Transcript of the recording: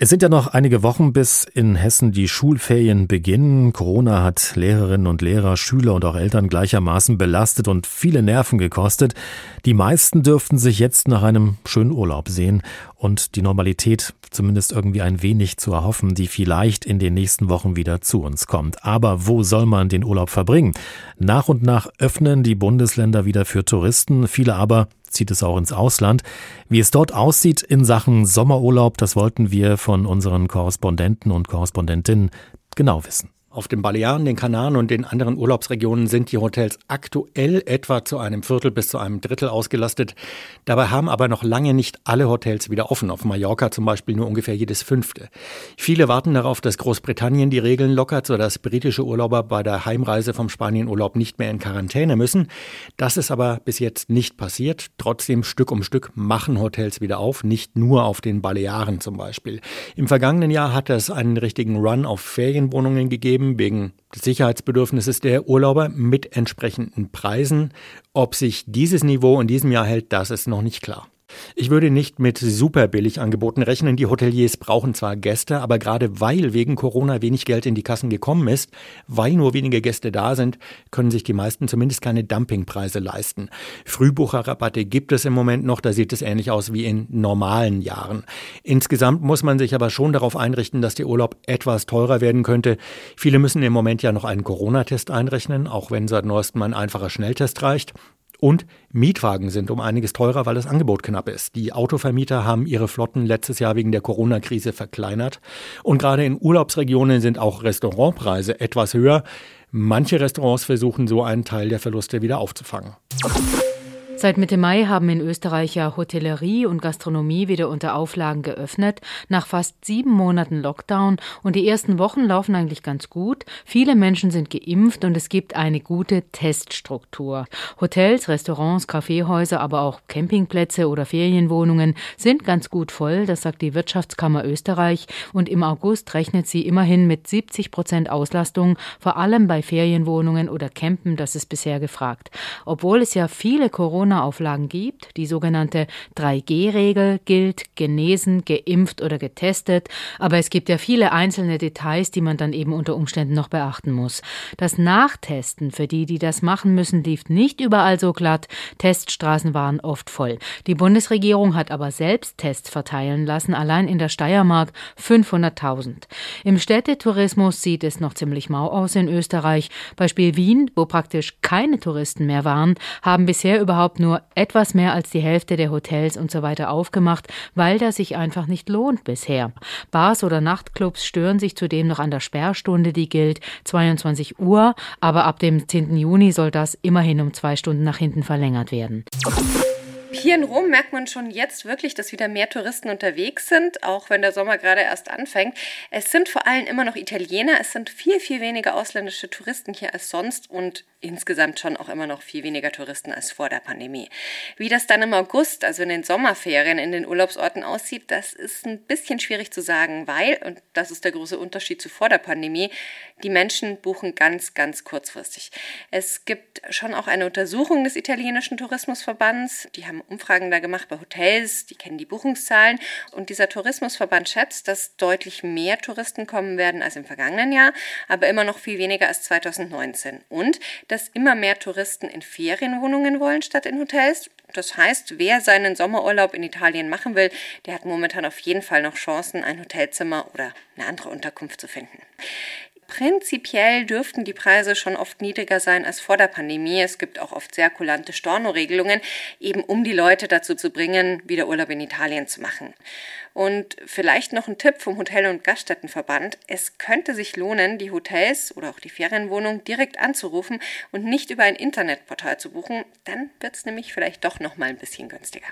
Es sind ja noch einige Wochen, bis in Hessen die Schulferien beginnen. Corona hat Lehrerinnen und Lehrer, Schüler und auch Eltern gleichermaßen belastet und viele Nerven gekostet. Die meisten dürften sich jetzt nach einem schönen Urlaub sehen und die Normalität zumindest irgendwie ein wenig zu erhoffen, die vielleicht in den nächsten Wochen wieder zu uns kommt. Aber wo soll man den Urlaub verbringen? Nach und nach öffnen die Bundesländer wieder für Touristen, viele aber zieht es auch ins Ausland. Wie es dort aussieht in Sachen Sommerurlaub, das wollten wir von unseren Korrespondenten und Korrespondentinnen genau wissen. Auf den Balearen, den Kanaren und den anderen Urlaubsregionen sind die Hotels aktuell etwa zu einem Viertel bis zu einem Drittel ausgelastet. Dabei haben aber noch lange nicht alle Hotels wieder offen. Auf Mallorca zum Beispiel nur ungefähr jedes fünfte. Viele warten darauf, dass Großbritannien die Regeln lockert, sodass britische Urlauber bei der Heimreise vom Spanienurlaub nicht mehr in Quarantäne müssen. Das ist aber bis jetzt nicht passiert. Trotzdem Stück um Stück machen Hotels wieder auf, nicht nur auf den Balearen zum Beispiel. Im vergangenen Jahr hat es einen richtigen Run auf Ferienwohnungen gegeben wegen des Sicherheitsbedürfnisses der Urlauber mit entsprechenden Preisen. Ob sich dieses Niveau in diesem Jahr hält, das ist noch nicht klar. Ich würde nicht mit super billig Angeboten rechnen. Die Hoteliers brauchen zwar Gäste, aber gerade weil wegen Corona wenig Geld in die Kassen gekommen ist, weil nur wenige Gäste da sind, können sich die meisten zumindest keine Dumpingpreise leisten. Frühbucherrabatte gibt es im Moment noch, da sieht es ähnlich aus wie in normalen Jahren. Insgesamt muss man sich aber schon darauf einrichten, dass der Urlaub etwas teurer werden könnte. Viele müssen im Moment ja noch einen Corona-Test einrechnen, auch wenn seit neuestem ein einfacher Schnelltest reicht. Und Mietwagen sind um einiges teurer, weil das Angebot knapp ist. Die Autovermieter haben ihre Flotten letztes Jahr wegen der Corona-Krise verkleinert. Und gerade in Urlaubsregionen sind auch Restaurantpreise etwas höher. Manche Restaurants versuchen so einen Teil der Verluste wieder aufzufangen. Seit Mitte Mai haben in Österreich ja Hotellerie und Gastronomie wieder unter Auflagen geöffnet, nach fast sieben Monaten Lockdown. Und die ersten Wochen laufen eigentlich ganz gut. Viele Menschen sind geimpft und es gibt eine gute Teststruktur. Hotels, Restaurants, Kaffeehäuser, aber auch Campingplätze oder Ferienwohnungen sind ganz gut voll, das sagt die Wirtschaftskammer Österreich. Und im August rechnet sie immerhin mit 70 Prozent Auslastung, vor allem bei Ferienwohnungen oder Campen, das ist bisher gefragt. Obwohl es ja viele Corona Corona-Auflagen gibt. Die sogenannte 3G-Regel gilt genesen, geimpft oder getestet. Aber es gibt ja viele einzelne Details, die man dann eben unter Umständen noch beachten muss. Das Nachtesten für die, die das machen müssen, lief nicht überall so glatt. Teststraßen waren oft voll. Die Bundesregierung hat aber selbst Tests verteilen lassen, allein in der Steiermark 500.000. Im Städtetourismus sieht es noch ziemlich mau aus in Österreich. Beispiel Wien, wo praktisch keine Touristen mehr waren, haben bisher überhaupt nur etwas mehr als die Hälfte der Hotels und so weiter aufgemacht, weil das sich einfach nicht lohnt bisher. Bars oder Nachtclubs stören sich zudem noch an der Sperrstunde, die gilt 22 Uhr, aber ab dem 10. Juni soll das immerhin um zwei Stunden nach hinten verlängert werden. Hier in Rom merkt man schon jetzt wirklich, dass wieder mehr Touristen unterwegs sind, auch wenn der Sommer gerade erst anfängt. Es sind vor allem immer noch Italiener, es sind viel, viel weniger ausländische Touristen hier als sonst und insgesamt schon auch immer noch viel weniger Touristen als vor der Pandemie. Wie das dann im August, also in den Sommerferien in den Urlaubsorten aussieht, das ist ein bisschen schwierig zu sagen, weil, und das ist der große Unterschied zu vor der Pandemie, die Menschen buchen ganz, ganz kurzfristig. Es gibt schon auch eine Untersuchung des italienischen Tourismusverbands, die haben haben Umfragen da gemacht bei Hotels, die kennen die Buchungszahlen und dieser Tourismusverband schätzt, dass deutlich mehr Touristen kommen werden als im vergangenen Jahr, aber immer noch viel weniger als 2019 und dass immer mehr Touristen in Ferienwohnungen wollen statt in Hotels. Das heißt, wer seinen Sommerurlaub in Italien machen will, der hat momentan auf jeden Fall noch Chancen, ein Hotelzimmer oder eine andere Unterkunft zu finden. Prinzipiell dürften die Preise schon oft niedriger sein als vor der Pandemie. Es gibt auch oft sehr kulante Storno-Regelungen, eben um die Leute dazu zu bringen, wieder Urlaub in Italien zu machen. Und vielleicht noch ein Tipp vom Hotel- und Gaststättenverband. Es könnte sich lohnen, die Hotels oder auch die Ferienwohnung direkt anzurufen und nicht über ein Internetportal zu buchen. Dann wird es nämlich vielleicht doch noch mal ein bisschen günstiger.